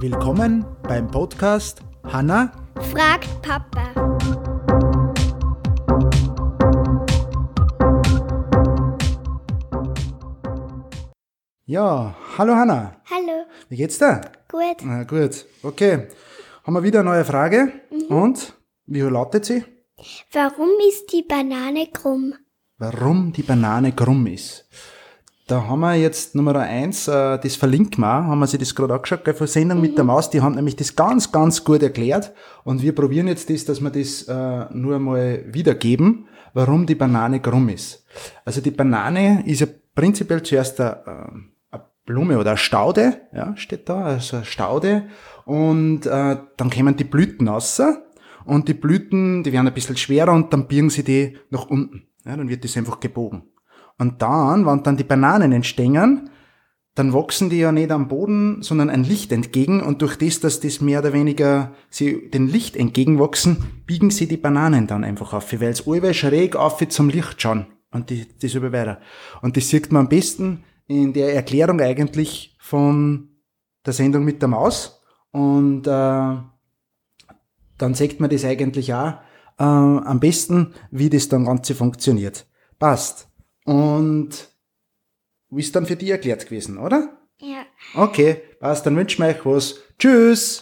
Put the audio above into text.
Willkommen beim Podcast Hanna fragt Papa. Ja, hallo Hanna. Hallo, Wie geht's dir? gut. Na gut, okay. Haben wir wieder eine neue Frage. Und wie lautet sie? Warum ist die Banane krumm? Warum die Banane krumm ist. Da haben wir jetzt Nummer eins, äh, das verlinken wir haben wir sich das gerade angeschaut, gell, von Sendung mit der Maus, die haben nämlich das ganz, ganz gut erklärt und wir probieren jetzt das, dass wir das äh, nur mal wiedergeben, warum die Banane krumm ist. Also die Banane ist ja prinzipiell zuerst eine, äh, eine Blume oder eine Staude, ja, steht da, also eine Staude und äh, dann kommen die Blüten raus und die Blüten, die werden ein bisschen schwerer und dann biegen sie die nach unten. Ja, dann wird das einfach gebogen. Und dann, wenn dann die Bananen entstehen, dann wachsen die ja nicht am Boden, sondern ein Licht entgegen und durch das, dass das mehr oder weniger sie dem Licht entgegenwachsen, biegen sie die Bananen dann einfach auf, weil es allweil schräg auf zum Licht schauen und die, das über weiter. Und das sieht man am besten in der Erklärung eigentlich von der Sendung mit der Maus und äh, dann sieht man das eigentlich auch äh, am besten, wie das dann Ganze funktioniert. Passt. Und ist dann für dich erklärt gewesen, oder? Ja. Okay, passt, dann wünschen wir euch was. Tschüss!